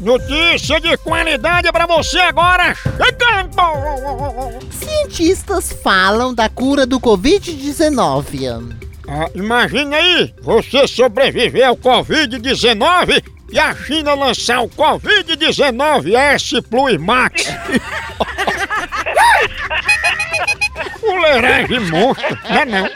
Notícia de qualidade para você agora, chegando! Cientistas falam da cura do Covid-19. Ah, imagina aí, você sobreviver ao Covid-19 e a China lançar o Covid-19 S Plus Max. Fuleiragem monstro, não é não?